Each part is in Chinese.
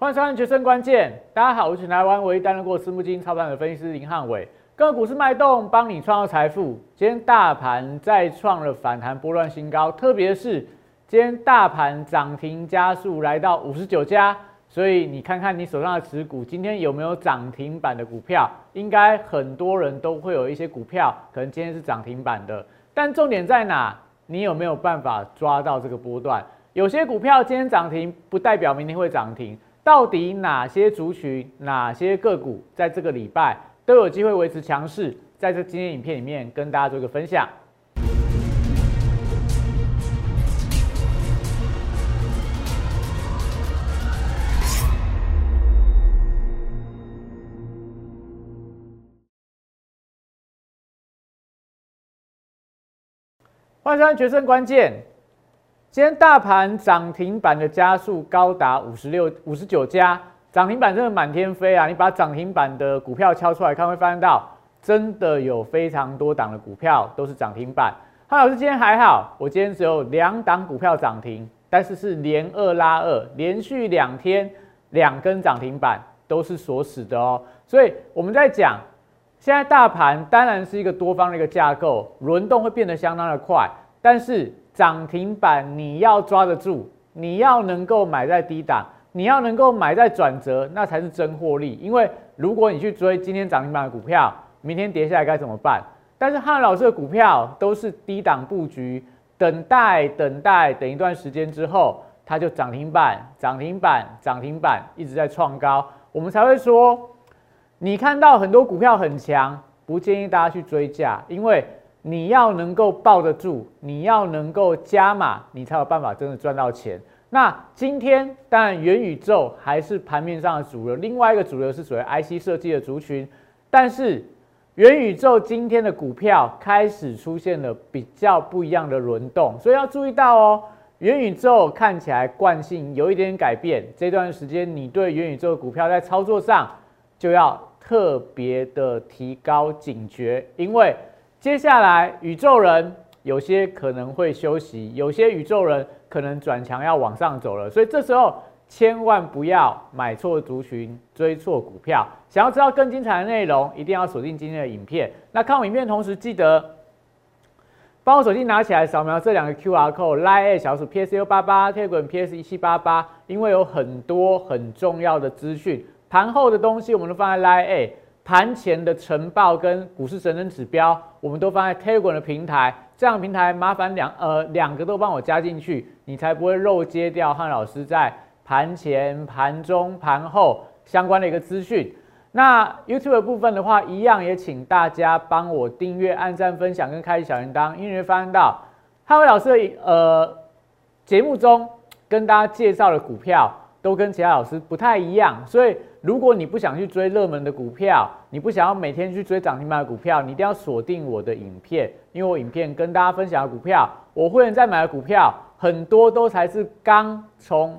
欢迎收看《决胜关键》，大家好，我是台湾唯一担任过私募基金操盘的分析师林汉伟，个股市脉动，帮你创造财富。今天大盘再创了反弹波段新高，特别是今天大盘涨停加速来到五十九家，所以你看看你手上的持股，今天有没有涨停板的股票？应该很多人都会有一些股票，可能今天是涨停板的，但重点在哪？你有没有办法抓到这个波段？有些股票今天涨停，不代表明天会涨停。到底哪些族群、哪些个股在这个礼拜都有机会维持强势？在这今天影片里面跟大家做一个分享。欢迎收看《决胜关键》。今天大盘涨停板的加速高达五十六、五十九家，涨停板真的满天飞啊！你把涨停板的股票敲出来看，会发现到真的有非常多档的股票都是涨停板。汉老师今天还好，我今天只有两档股票涨停，但是是连二拉二，连续两天两根涨停板都是锁死的哦。所以我们在讲，现在大盘当然是一个多方的一个架构，轮动会变得相当的快，但是。涨停板你要抓得住，你要能够买在低档，你要能够买在转折，那才是真获利。因为如果你去追今天涨停板的股票，明天跌下来该怎么办？但是汉老师的股票都是低档布局，等待等待，等一段时间之后，它就涨停板、涨停板、涨停板，一直在创高，我们才会说，你看到很多股票很强，不建议大家去追价，因为。你要能够抱得住，你要能够加码，你才有办法真的赚到钱。那今天当然元宇宙还是盘面上的主流，另外一个主流是属于 IC 设计的族群。但是元宇宙今天的股票开始出现了比较不一样的轮动，所以要注意到哦。元宇宙看起来惯性有一点改变，这段时间你对元宇宙的股票在操作上就要特别的提高警觉，因为。接下来，宇宙人有些可能会休息，有些宇宙人可能转强要往上走了，所以这时候千万不要买错族群，追错股票。想要知道更精彩的内容，一定要锁定今天的影片。那看我影片同时，记得帮我手机拿起来扫描这两个 Q R code，Line 小鼠 P S U 八八，Telegram P S 一七八八，因为有很多很重要的资讯，盘后的东西我们都放在 Line。盘前的晨报跟股市神人指标，我们都放在 Telegram 的平台。这样平台麻烦两呃两个都帮我加进去，你才不会漏接掉汉老师在盘前、盘中、盘后相关的一个资讯。那 YouTube 的部分的话，一样也请大家帮我订阅、按赞、分享跟开启小铃铛，因为会发现到汉伟老师的呃节目中跟大家介绍的股票都跟其他老师不太一样，所以。如果你不想去追热门的股票，你不想要每天去追涨停板的股票，你一定要锁定我的影片，因为我影片跟大家分享的股票，我会员在买的股票很多都才是刚从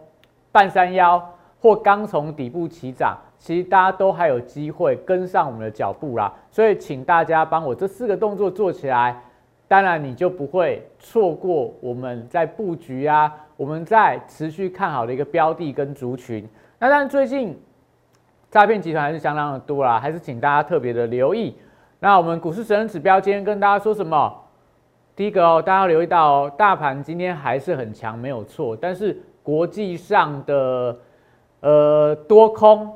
半山腰或刚从底部起涨，其实大家都还有机会跟上我们的脚步啦。所以请大家帮我这四个动作做起来，当然你就不会错过我们在布局啊，我们在持续看好的一个标的跟族群。那但最近。诈骗集团还是相当的多啦，还是请大家特别的留意。那我们股市神人指标今天跟大家说什么？第一个哦，大家要留意到哦，大盘今天还是很强，没有错。但是国际上的呃多空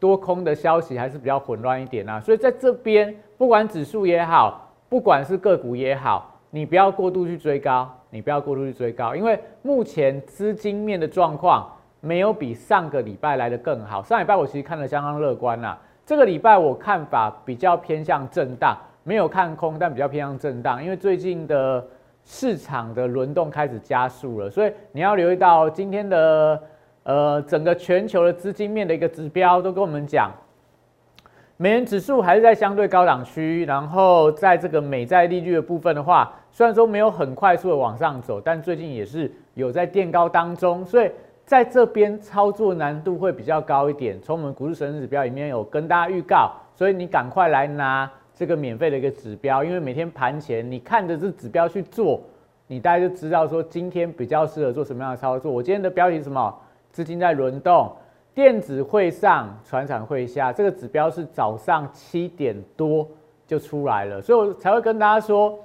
多空的消息还是比较混乱一点啊，所以在这边不管指数也好，不管是个股也好，你不要过度去追高，你不要过度去追高，因为目前资金面的状况。没有比上个礼拜来的更好。上礼拜我其实看的相当乐观啦，这个礼拜我看法比较偏向震荡，没有看空，但比较偏向震荡，因为最近的市场的轮动开始加速了，所以你要留意到今天的呃整个全球的资金面的一个指标都跟我们讲，美元指数还是在相对高档区，然后在这个美债利率的部分的话，虽然说没有很快速的往上走，但最近也是有在垫高当中，所以。在这边操作难度会比较高一点，从我们股市神指标里面有跟大家预告，所以你赶快来拿这个免费的一个指标，因为每天盘前你看着这指标去做，你大概就知道说今天比较适合做什么样的操作。我今天的标题是什么？资金在轮动，电子会上，船产会下，这个指标是早上七点多就出来了，所以我才会跟大家说，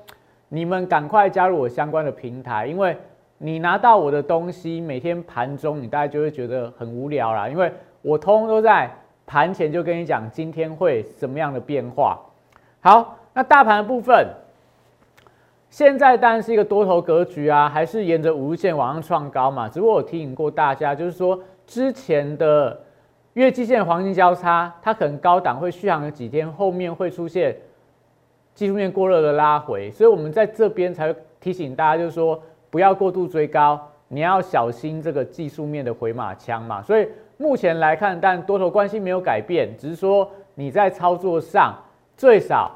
你们赶快加入我相关的平台，因为你拿到我的东西，每天盘中你大概就会觉得很无聊啦，因为我通通都在盘前就跟你讲今天会什么样的变化。好，那大盘的部分，现在当然是一个多头格局啊，还是沿着五日线往上创高嘛？只不过我提醒过大家，就是说。之前的月季线黄金交叉，它可能高档会续航了几天，后面会出现技术面过热的拉回，所以我们在这边才会提醒大家，就是说不要过度追高，你要小心这个技术面的回马枪嘛。所以目前来看，但多头关系没有改变，只是说你在操作上最少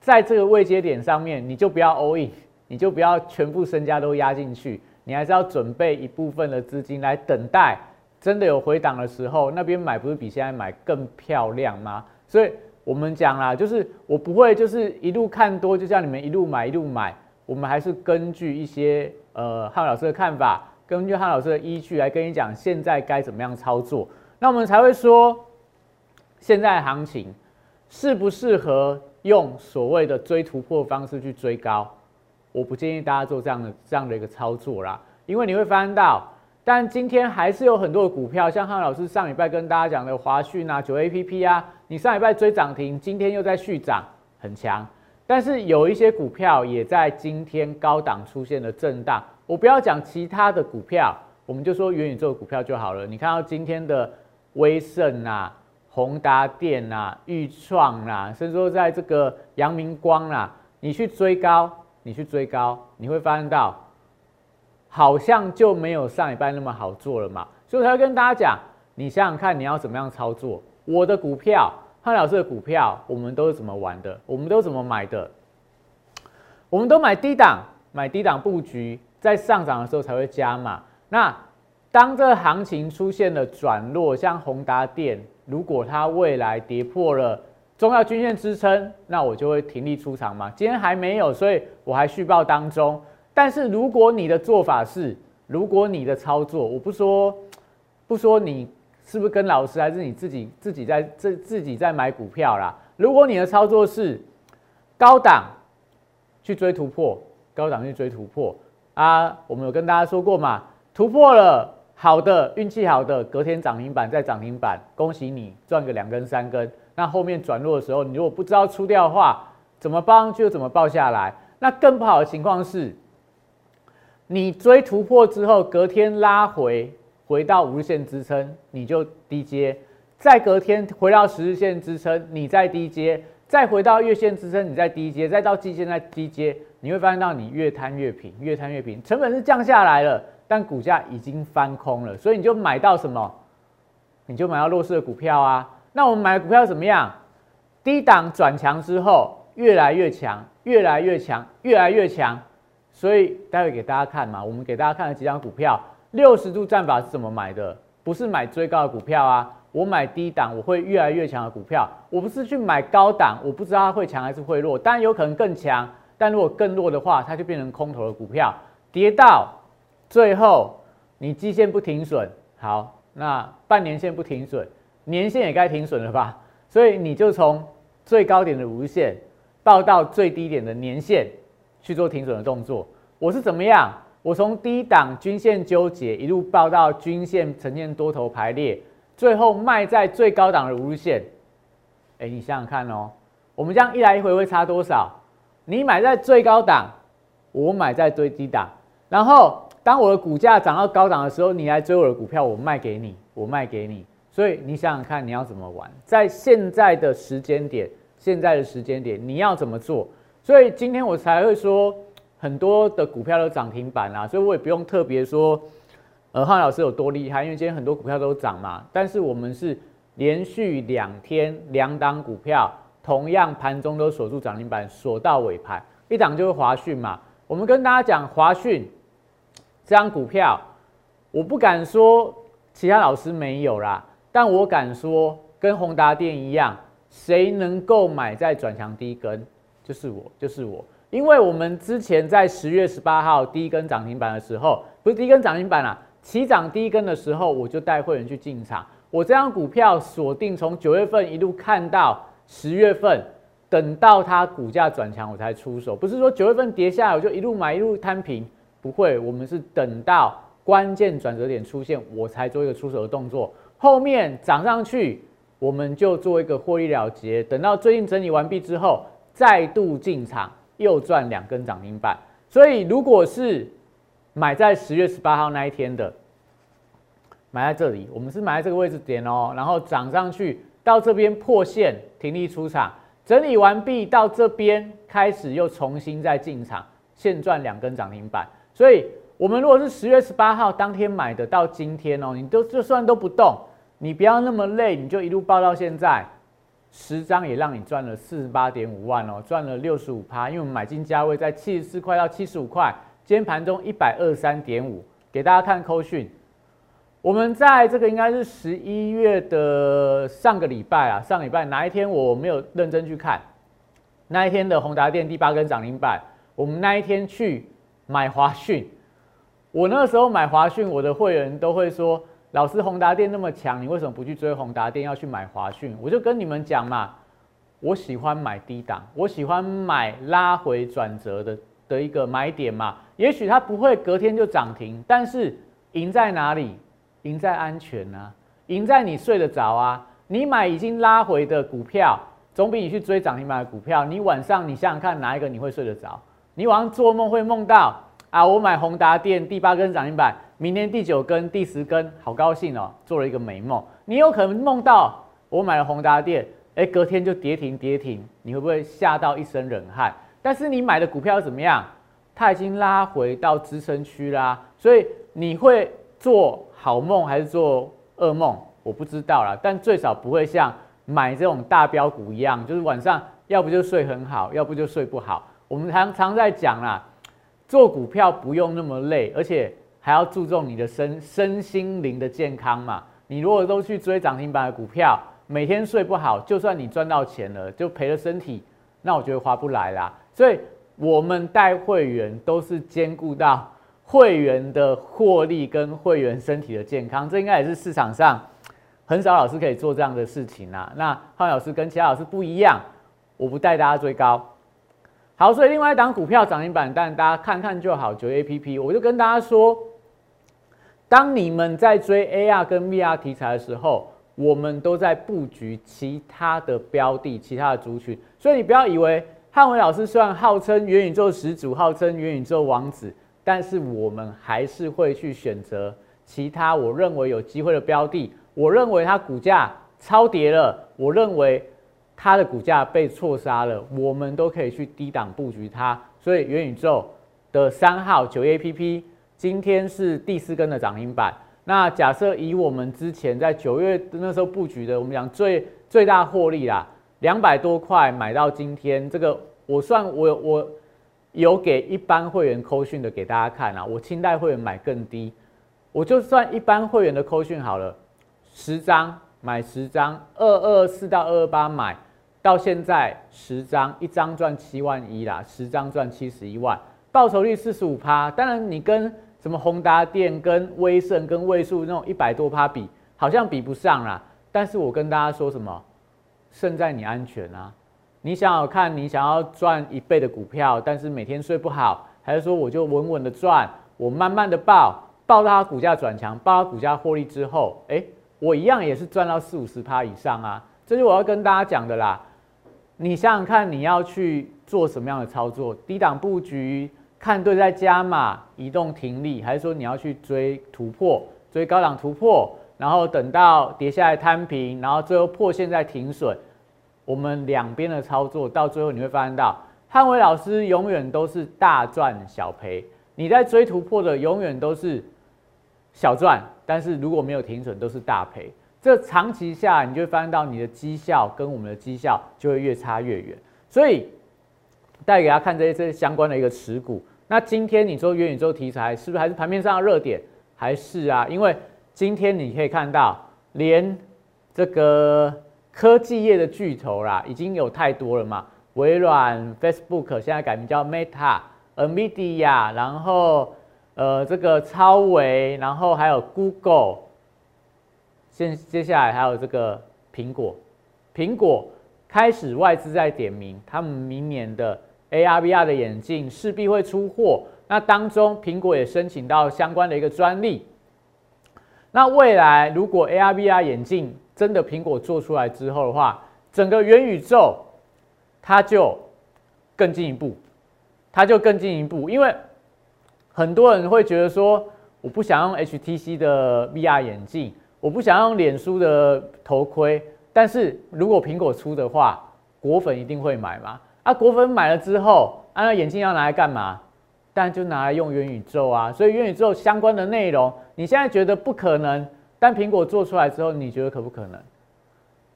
在这个位阶点上面，你就不要 all in，你就不要全部身家都压进去，你还是要准备一部分的资金来等待。真的有回档的时候，那边买不是比现在买更漂亮吗？所以我们讲啦，就是我不会就是一路看多，就叫你们一路买一路买。我们还是根据一些呃汉老师的看法，根据汉老师的依据来跟你讲现在该怎么样操作。那我们才会说，现在行情适不适合用所谓的追突破方式去追高？我不建议大家做这样的这样的一个操作啦，因为你会发现到。但今天还是有很多的股票，像汉老师上礼拜跟大家讲的华讯啊、九 A P P 啊，你上礼拜追涨停，今天又在续涨，很强。但是有一些股票也在今天高档出现了震荡。我不要讲其他的股票，我们就说元宇宙股票就好了。你看到今天的威盛啊、宏达电啊、裕创啊，甚至说在这个阳明光啊，你去追高，你去追高，你会发现到。好像就没有上一拜那么好做了嘛，所以我才会跟大家讲，你想想看你要怎么样操作。我的股票，潘老师的股票，我们都是怎么玩的？我们都怎么买的？我们都买低档，买低档布局，在上涨的时候才会加码。那当这行情出现了转弱，像宏达电，如果它未来跌破了重要均线支撑，那我就会停利出场嘛。今天还没有，所以我还续报当中。但是如果你的做法是，如果你的操作，我不说，不说你是不是跟老师，还是你自己自己在自自己在买股票啦。如果你的操作是高档去追突破，高档去追突破啊，我们有跟大家说过嘛，突破了，好的运气好的，隔天涨停板再涨停板，恭喜你赚个两根三根。那后面转弱的时候，你如果不知道出掉的话，怎么帮就怎么报下来。那更不好的情况是。你追突破之后，隔天拉回，回到五日线支撑，你就低接；再隔天回到十日线支撑，你再低接；再回到月线支撑，你再低接；再到季线再低接，你会发现到你越摊越平，越摊越平，成本是降下来了，但股价已经翻空了，所以你就买到什么？你就买到弱势的股票啊。那我们买股票怎么样？低档转强之后，越来越强，越来越强，越来越强。所以待会给大家看嘛，我们给大家看了几张股票，六十度战法是怎么买的？不是买最高的股票啊，我买低档，我会越来越强的股票。我不是去买高档，我不知道它会强还是会弱，当然有可能更强，但如果更弱的话，它就变成空头的股票，跌到最后你基线不停损，好，那半年线不停损，年线也该停损了吧？所以你就从最高点的无线报到最低点的年线。去做停损的动作，我是怎么样？我从低档均线纠结一路报到均线呈现多头排列，最后卖在最高档的五日线。哎，你想想看哦，我们这样一来一回会差多少？你买在最高档，我买在最低档，然后当我的股价涨到高档的时候，你来追我的股票，我卖给你，我卖给你。所以你想想看，你要怎么玩？在现在的时间点，现在的时间点，你要怎么做？所以今天我才会说很多的股票都涨停板啦，所以我也不用特别说，呃，汉老师有多厉害，因为今天很多股票都涨嘛。但是我们是连续两天两档股票同样盘中都锁住涨停板，锁到尾盘，一档就是华讯嘛。我们跟大家讲华讯这张股票，我不敢说其他老师没有啦，但我敢说跟宏达电一样，谁能够买在转强低根？就是我，就是我，因为我们之前在十月十八号第一根涨停板的时候，不是第一根涨停板啦，起涨第一根的时候，我就带会员去进场。我这张股票锁定从九月份一路看到十月份，等到它股价转强我才出手，不是说九月份跌下来我就一路买一路摊平，不会，我们是等到关键转折点出现我才做一个出手的动作，后面涨上去我们就做一个获利了结，等到最近整理完毕之后再度进场。又赚两根涨停板，所以如果是买在十月十八号那一天的。买在这里，我们是买在这个位置点哦，然后涨上去到这边破线停利出场，整理完毕到这边开始又重新再进场，现赚两根涨停板。所以，我们如果是十月十八号当天买的，到今天哦，你都就算都不动，你不要那么累，你就一路报到现在，十张也让你赚了四十八点五万哦，赚了六十五趴，因为我们买进价位在七十四块到七十五块，今天盘中一百二十三点五，给大家看扣讯。我们在这个应该是十一月的上个礼拜啊，上礼拜哪一天我没有认真去看，那一天的宏达电第八根涨停板，我们那一天去买华讯，我那时候买华讯，我的会员都会说，老师宏达电那么强，你为什么不去追宏达电，要去买华讯？我就跟你们讲嘛，我喜欢买低档，我喜欢买拉回转折的的一个买点嘛，也许它不会隔天就涨停，但是赢在哪里？赢在安全啊，赢在你睡得着啊！你买已经拉回的股票，总比你去追涨停板的股票。你晚上你想想看，哪一个你会睡得着？你晚上做梦会梦到啊，我买宏达电第八根涨停板，明天第九根、第十根，好高兴哦，做了一个美梦。你有可能梦到我买了宏达电，哎，隔天就跌停跌停，你会不会吓到一身冷汗？但是你买的股票怎么样？它已经拉回到支撑区啦，所以你会做。好梦还是做噩梦，我不知道啦。但最少不会像买这种大标股一样，就是晚上要不就睡很好，要不就睡不好。我们常常在讲啦，做股票不用那么累，而且还要注重你的身身心灵的健康嘛。你如果都去追涨停板的股票，每天睡不好，就算你赚到钱了，就赔了身体，那我觉得划不来啦。所以我们带会员都是兼顾到。会员的获利跟会员身体的健康，这应该也是市场上很少老师可以做这样的事情啊。那浩老师跟其他老师不一样，我不带大家追高。好，所以另外一档股票涨停板，但大家看看就好。九 A P P，我就跟大家说，当你们在追 A R 跟 V R 题材的时候，我们都在布局其他的标的、其他的族群。所以你不要以为汉伟老师虽然号称元宇宙始祖，号称元宇宙王子。但是我们还是会去选择其他我认为有机会的标的。我认为它股价超跌了，我认为它的股价被错杀了，我们都可以去低档布局它。所以元宇宙的三号九 A P P 今天是第四根的涨停板。那假设以我们之前在九月那时候布局的，我们讲最最大获利啦，两百多块买到今天，这个我算我我。有给一般会员扣讯的给大家看啊，我清代会员买更低，我就算一般会员的扣讯好了，十张买十张，二二四到二二八买到现在十张，一张赚七万一啦，十张赚七十一万，报酬率四十五趴。当然你跟什么宏达电、跟威盛、跟位数那种一百多趴比，好像比不上啦。但是我跟大家说什么，胜在你安全啊。你想要看，你想要赚一倍的股票，但是每天睡不好，还是说我就稳稳的赚，我慢慢的报，报到它股价转强，报到股价获利之后，哎，我一样也是赚到四五十趴以上啊！这是我要跟大家讲的啦。你想想看，你要去做什么样的操作？低档布局，看对在加码，移动停利，还是说你要去追突破，追高档突破，然后等到跌下来摊平，然后最后破线再停损？我们两边的操作到最后你会发现到，汉伟老师永远都是大赚小赔，你在追突破的永远都是小赚，但是如果没有停损都是大赔。这长期下来，你就会发现到你的绩效跟我们的绩效就会越差越远。所以带给大家看这些相关的一个持股。那今天你说元宇宙题材是不是还是盘面上的热点？还是啊？因为今天你可以看到连这个。科技业的巨头啦，已经有太多了嘛。微软、Facebook 现在改名叫 Meta，Nvidia，然后呃这个超维，然后还有 Google，现接下来还有这个苹果，苹果开始外资在点名，他们明年的 AR VR 的眼镜势必会出货。那当中苹果也申请到相关的一个专利。那未来如果 AR VR 眼镜真的苹果做出来之后的话，整个元宇宙它就更进一步，它就更进一步，因为很多人会觉得说，我不想用 HTC 的 VR 眼镜。我不想用脸书的头盔，但是如果苹果出的话，果粉一定会买嘛？啊，果粉买了之后，啊，那眼镜要拿来干嘛？当然就拿来用元宇宙啊。所以元宇宙相关的内容，你现在觉得不可能，但苹果做出来之后，你觉得可不可能？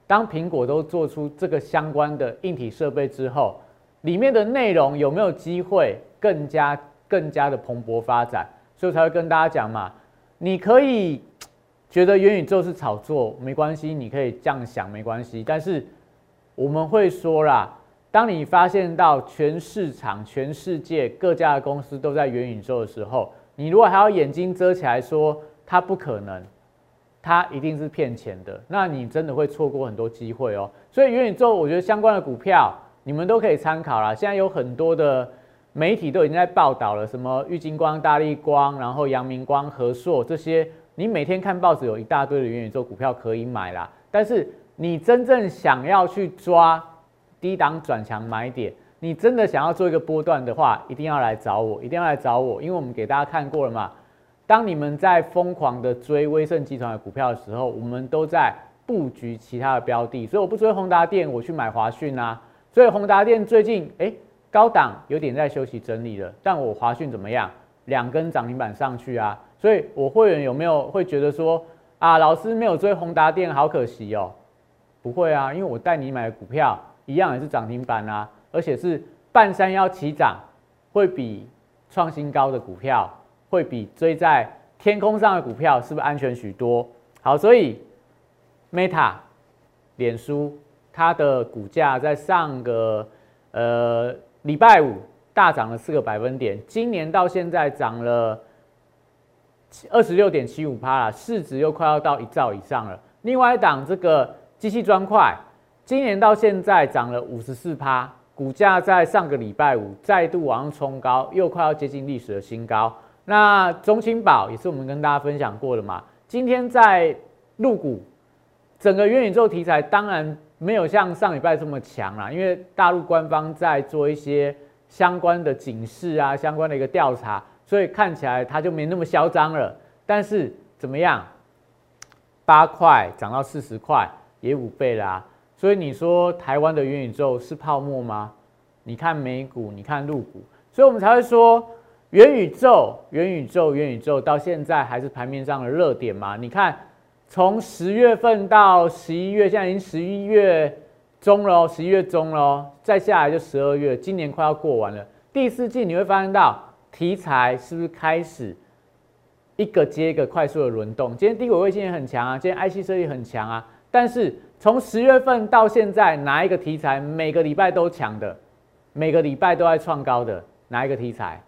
当苹果都做出这个相关的硬体设备之后，里面的内容有没有机会更加更加的蓬勃发展？所以才会跟大家讲嘛，你可以。觉得元宇宙是炒作没关系，你可以这样想没关系。但是我们会说啦，当你发现到全市场、全世界各家的公司都在元宇宙的时候，你如果还要眼睛遮起来说它不可能，它一定是骗钱的，那你真的会错过很多机会哦。所以元宇宙，我觉得相关的股票你们都可以参考啦。现在有很多的媒体都已经在报道了，什么玉金光、大力光，然后阳明光、和硕这些。你每天看报纸，有一大堆的元宇宙股票可以买啦。但是你真正想要去抓低档转强买点，你真的想要做一个波段的话，一定要来找我，一定要来找我，因为我们给大家看过了嘛。当你们在疯狂的追威盛集团的股票的时候，我们都在布局其他的标的。所以我不追宏达电，我去买华讯啊。所以宏达电最近哎高档有点在休息整理了，但我华讯怎么样？两根涨停板上去啊。所以，我会员有没有会觉得说啊，老师没有追宏达电，好可惜哦？不会啊，因为我带你买的股票一样也是涨停板啊，而且是半山腰起涨，会比创新高的股票，会比追在天空上的股票是不是安全许多？好，所以 Meta 脸书它的股价在上个呃礼拜五大涨了四个百分点，今年到现在涨了。二十六点七五趴了，市值又快要到一兆以上了。另外一档这个机器砖块，今年到现在涨了五十四趴，股价在上个礼拜五再度往上冲高，又快要接近历史的新高。那中青宝也是我们跟大家分享过的嘛，今天在入股，整个元宇宙题材当然没有像上礼拜这么强啦，因为大陆官方在做一些相关的警示啊，相关的一个调查。所以看起来它就没那么嚣张了，但是怎么样？八块涨到四十块，也五倍啦。所以你说台湾的元宇宙是泡沫吗？你看美股，你看陆股，所以我们才会说元宇宙、元宇宙、元宇宙到现在还是盘面上的热点嘛？你看从十月份到十一月，现在已经十一月中了，十一月中了，再下来就十二月，今年快要过完了。第四季你会发现到。题材是不是开始一个接一个快速的轮动？今天低轨卫星也很强啊，今天 IC 设计很强啊。但是从十月份到现在，哪一个题材每个礼拜都强的，每个礼拜都在创高的，哪一个题材？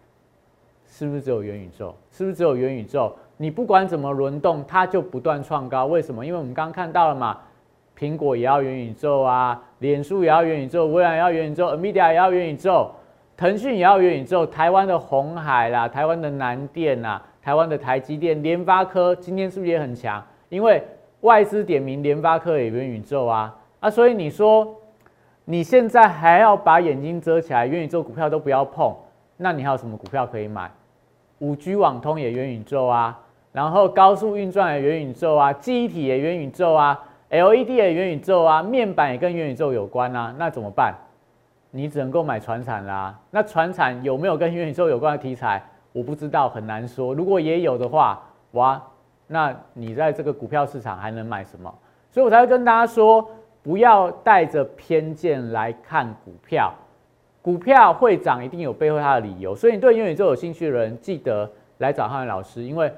是不是只有元宇宙？是不是只有元宇宙？你不管怎么轮动，它就不断创高。为什么？因为我们刚刚看到了嘛，苹果也要元宇宙啊，脸书也要元宇宙，微软也要元宇宙，NVIDIA 也要元宇宙。腾讯也要元宇宙，台湾的红海啦，台湾的南电啦，台湾的台积电、联发科今天是不是也很强？因为外资点名联发科也元宇宙啊啊！所以你说你现在还要把眼睛遮起来，元宇宙股票都不要碰，那你还有什么股票可以买？五 G 网通也元宇宙啊，然后高速运转也元宇宙啊，记忆体也元宇宙啊，LED 也元宇宙啊，面板也跟元宇宙有关啊，那怎么办？你只能够买船产啦，那船产有没有跟元宇宙有关的题材？我不知道，很难说。如果也有的话，哇，那你在这个股票市场还能买什么？所以我才会跟大家说，不要带着偏见来看股票。股票会涨，一定有背后它的理由。所以你对元宇宙有兴趣的人，记得来找汉文老师，因为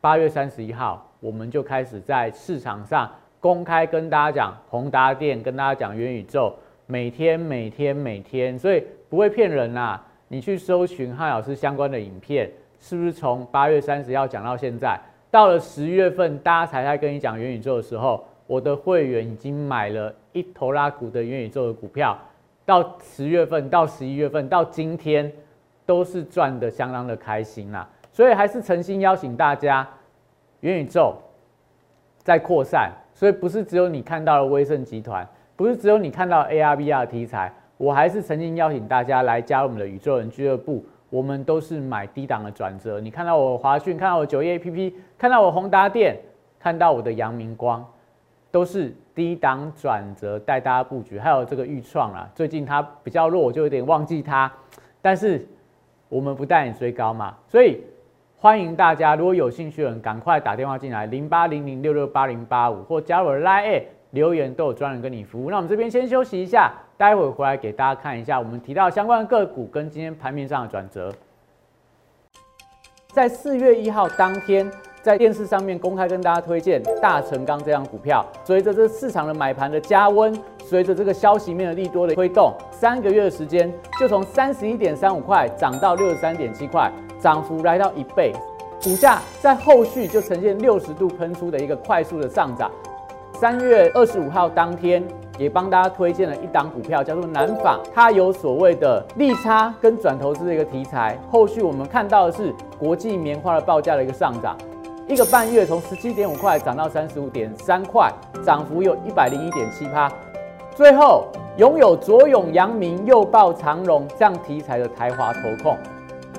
八月三十一号，我们就开始在市场上公开跟大家讲宏达电，跟大家讲元宇宙。每天每天每天，所以不会骗人呐。你去搜寻汉老师相关的影片，是不是从八月三十号讲到现在？到了十月份，大家才在跟你讲元宇宙的时候，我的会员已经买了一头拉股的元宇宙的股票，到十月份到十一月份到今天，都是赚的相当的开心啦。所以还是诚心邀请大家，元宇宙在扩散，所以不是只有你看到了威盛集团，不是只有你看到 AR VR 题材，我还是曾经邀请大家来加入我们的宇宙人俱乐部。我们都是买低档的转折，你看到我华讯，看到我九业 A P P，看到我宏达电，看到我的阳明光，都是低档转折带大家布局。还有这个预创啊，最近它比较弱，我就有点忘记它。但是我们不带你追高嘛，所以欢迎大家，如果有兴趣的人，赶快打电话进来，零八零零六六八零八五，或加入 Line 留言，都有专人跟你服务。那我们这边先休息一下。待会回来给大家看一下，我们提到相关的个股跟今天盘面上的转折。在四月一号当天，在电视上面公开跟大家推荐大成钢这张股票。随着这市场的买盘的加温，随着这个消息面的利多的推动，三个月的时间就从三十一点三五块涨到六十三点七块，涨幅来到一倍。股价在后续就呈现六十度喷出的一个快速的上涨。三月二十五号当天。也帮大家推荐了一档股票，叫做南纺，它有所谓的利差跟转投资的一个题材。后续我们看到的是国际棉花的报价的一个上涨，一个半月从十七点五块涨到三十五点三块，涨幅有一百零一点七趴。最后拥有左永阳明、右抱长荣这样题材的台华投控，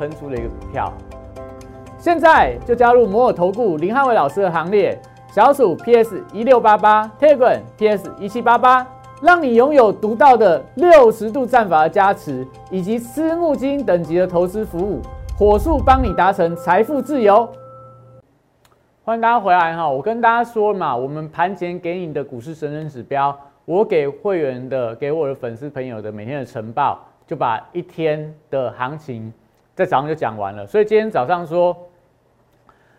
喷出了一个股票。现在就加入摩尔投顾林汉伟老师的行列，小鼠 PS 一六八八 t e g r a n PS 一七八八。让你拥有独到的六十度战法的加持，以及私募基金等级的投资服务，火速帮你达成财富自由。欢迎大家回来哈！我跟大家说嘛，我们盘前给你的股市神人指标，我给会员的、给我的粉丝朋友的每天的晨报，就把一天的行情在早上就讲完了。所以今天早上说，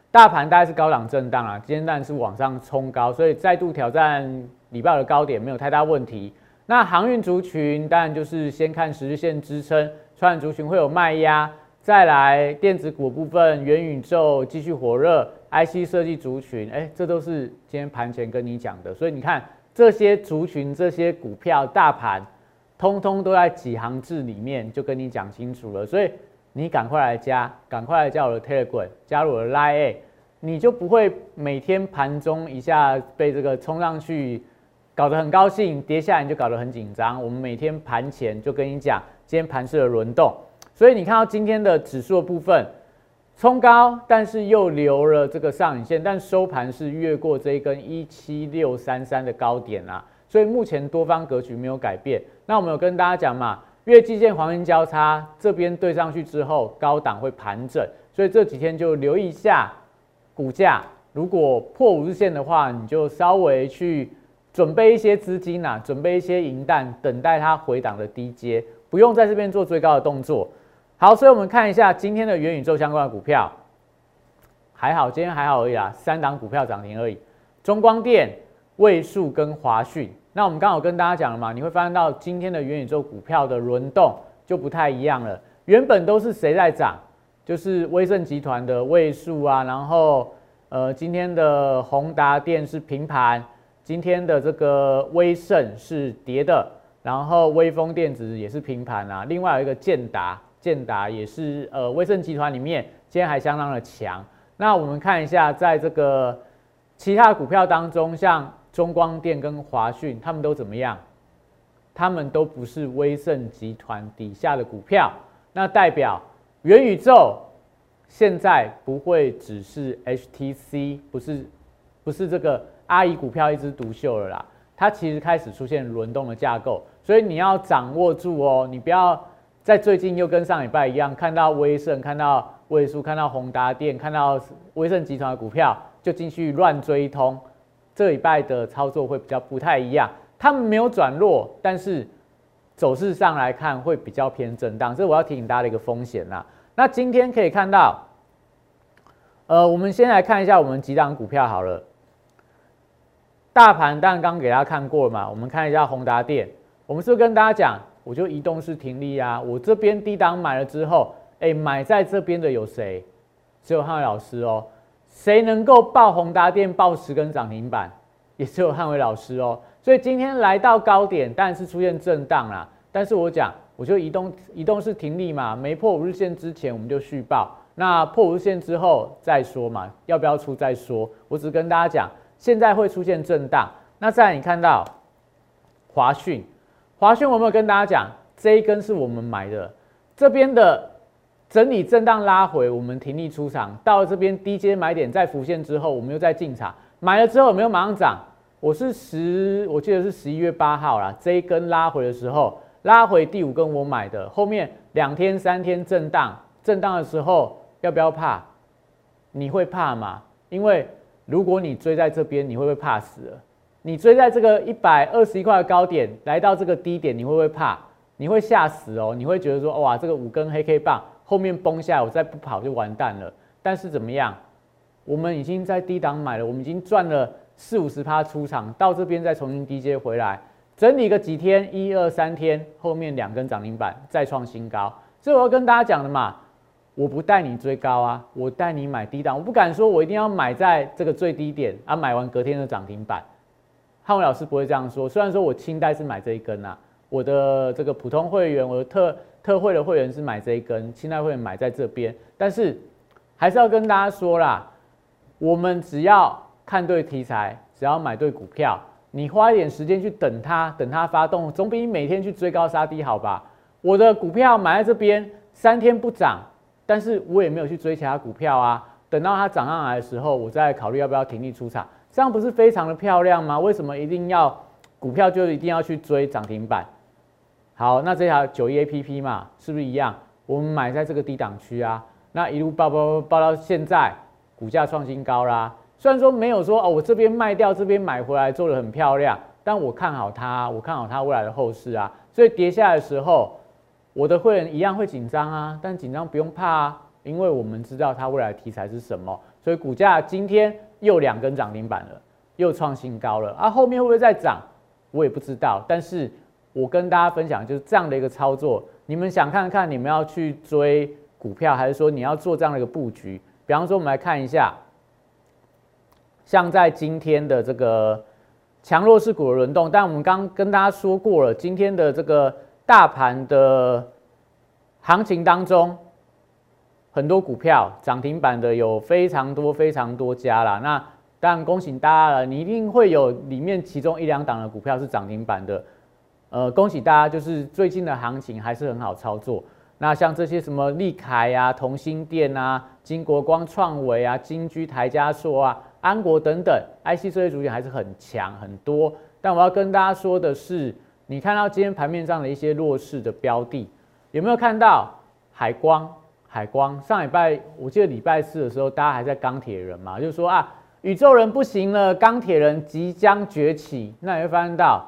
大盘大概是高档震荡啊，今天当然是往上冲高，所以再度挑战。礼拜的高点没有太大问题。那航运族群当然就是先看十日线支撑，传染族群会有卖压，再来电子股部分，元宇宙继续火热，IC 设计族群，哎，这都是今天盘前跟你讲的。所以你看这些族群、这些股票、大盘，通通都在几行字里面就跟你讲清楚了。所以你赶快来加，赶快来加我的 Telegram，加入我的 Line，你就不会每天盘中一下被这个冲上去。搞得很高兴，跌下来你就搞得很紧张。我们每天盘前就跟你讲，今天盘市的轮动，所以你看到今天的指数的部分冲高，但是又留了这个上影线，但收盘是越过这一根一七六三三的高点啊。所以目前多方格局没有改变。那我们有跟大家讲嘛，月季线黄金交叉这边对上去之后，高档会盘整，所以这几天就留意一下股价，如果破五日线的话，你就稍微去。准备一些资金呐，准备一些银弹，等待它回档的低阶，不用在这边做最高的动作。好，所以我们看一下今天的元宇宙相关的股票，还好，今天还好而已啦，三档股票涨停而已。中光电、位数跟华讯。那我们刚好跟大家讲了嘛，你会发现到今天的元宇宙股票的轮动就不太一样了。原本都是谁在涨？就是威盛集团的位数啊，然后呃，今天的宏达电是平盘。今天的这个威盛是跌的，然后威风电子也是平盘啊。另外有一个建达，建达也是呃威盛集团里面今天还相当的强。那我们看一下，在这个其他股票当中，像中光电跟华讯，他们都怎么样？他们都不是威盛集团底下的股票，那代表元宇宙现在不会只是 HTC，不是不是这个。阿姨股票一枝独秀了啦，它其实开始出现轮动的架构，所以你要掌握住哦，你不要在最近又跟上礼拜一样，看到威盛、看到威数、看到宏达电、看到威盛集团的股票就进去乱追通。这礼拜的操作会比较不太一样，他们没有转弱，但是走势上来看会比较偏震荡，这我要提醒大家的一个风险啦。那今天可以看到，呃，我们先来看一下我们几档股票好了。大盘当然刚给大家看过嘛，我们看一下宏达电，我们是不是跟大家讲，我就移动式停利啊，我这边低档买了之后，哎，买在这边的有谁？只有汉伟老师哦。谁能够爆宏达电报十根涨停板，也只有汉伟老师哦。所以今天来到高点，但是出现震荡啦。但是我讲，我就移动移动是停利嘛，没破五日线之前我们就续报，那破五日线之后再说嘛，要不要出再说。我只跟大家讲，现在会出现震荡。那再你看到华讯，华讯我没有跟大家讲，这一根是我们买的，这边的。整理震荡拉回，我们停利出场，到了这边低阶买点再浮现之后，我们又再进场，买了之后没有马上涨。我是十，我记得是十一月八号啦，这一根拉回的时候，拉回第五根我买的，后面两天三天震荡，震荡的时候要不要怕？你会怕吗？因为如果你追在这边，你会不会怕死？你追在这个一百二十一块的高点，来到这个低点，你会不会怕？你会吓死哦！你会觉得说，哇，这个五根黑 K 棒。后面崩下，我再不跑就完蛋了。但是怎么样？我们已经在低档买了，我们已经赚了四五十趴出场，到这边再重新低接回来，整理个几天，一二三天，后面两根涨停板再创新高。这我要跟大家讲的嘛，我不带你追高啊，我带你买低档。我不敢说我一定要买在这个最低点啊，买完隔天的涨停板。汉伟老师不会这样说，虽然说我清代是买这一根啊，我的这个普通会员，我的特。特惠的会员是买这一根，清代会员买在这边，但是还是要跟大家说啦，我们只要看对题材，只要买对股票，你花一点时间去等它，等它发动，总比你每天去追高杀低好吧？我的股票买在这边，三天不涨，但是我也没有去追其他股票啊，等到它涨上来的时候，我再考虑要不要停利出场，这样不是非常的漂亮吗？为什么一定要股票就一定要去追涨停板？好，那这条九一 A P P 嘛，是不是一样？我们买在这个低档区啊，那一路爆爆爆到现在，股价创新高啦。虽然说没有说哦，我这边卖掉，这边买回来做的很漂亮，但我看好它，我看好它未来的后市啊。所以跌下来的时候，我的会员一样会紧张啊，但紧张不用怕啊，因为我们知道它未来题材是什么。所以股价今天又两根涨停板了，又创新高了啊。后面会不会再涨，我也不知道，但是。我跟大家分享就是这样的一个操作，你们想看看你们要去追股票，还是说你要做这样的一个布局？比方说，我们来看一下，像在今天的这个强弱势股的轮动，但我们刚跟大家说过了，今天的这个大盘的行情当中，很多股票涨停板的有非常多非常多家啦。那当然恭喜大家了，你一定会有里面其中一两档的股票是涨停板的。呃，恭喜大家，就是最近的行情还是很好操作。那像这些什么利凯啊、同心电啊、金国光、创维啊、金居、台加硕啊、安国等等，IC 这些主线还是很强很多。但我要跟大家说的是，你看到今天盘面上的一些弱势的标的，有没有看到海光？海光上礼拜我记得礼拜四的时候，大家还在钢铁人嘛，就是说啊，宇宙人不行了，钢铁人即将崛起。那你会发现到。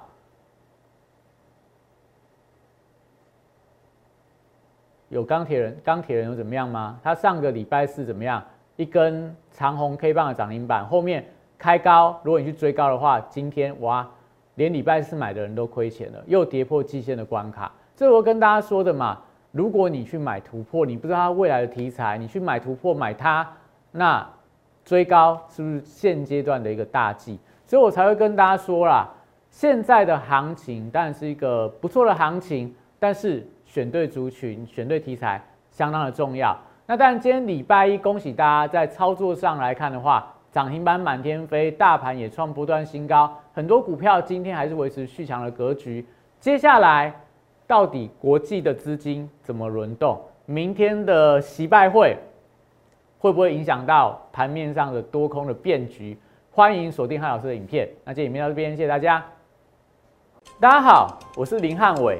有钢铁人，钢铁人又怎么样吗？他上个礼拜四怎么样？一根长红 K 棒的涨停板，后面开高。如果你去追高的话，今天哇，连礼拜四买的人都亏钱了，又跌破季线的关卡。这我跟大家说的嘛，如果你去买突破，你不知道它未来的题材，你去买突破买它，那追高是不是现阶段的一个大忌？所以我才会跟大家说啦，现在的行情当然是一个不错的行情，但是。选对族群、选对题材相当的重要。那当然，今天礼拜一，恭喜大家在操作上来看的话，涨停板满天飞，大盘也创不断新高，很多股票今天还是维持续强的格局。接下来，到底国际的资金怎么轮动？明天的习拜会会不会影响到盘面上的多空的变局？欢迎锁定汉老师的影片。那这影片到这边，谢谢大家。大家好，我是林汉伟。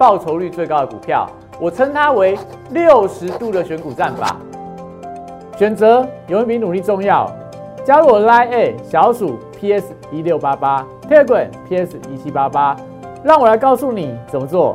报酬率最高的股票。我称它为六十度的选股战法。选择永远比努力重要。加入我 Line A 小鼠 PS 一六八八，Telegram PS 一七八八，让我来告诉你怎么做。